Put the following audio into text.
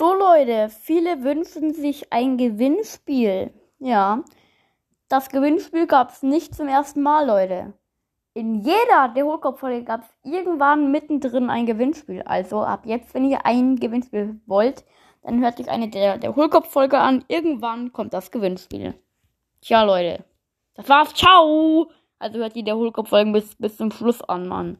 So Leute, viele wünschen sich ein Gewinnspiel. Ja, das Gewinnspiel gab es nicht zum ersten Mal, Leute. In jeder der Hohlkopf-Folge gab es irgendwann mittendrin ein Gewinnspiel. Also ab jetzt, wenn ihr ein Gewinnspiel wollt, dann hört euch eine der, der Hohlkopf-Folge an. Irgendwann kommt das Gewinnspiel. Tja, Leute. Das war's. Ciao. Also hört ihr der Hohlkopf-Folgen bis, bis zum Schluss an, Mann.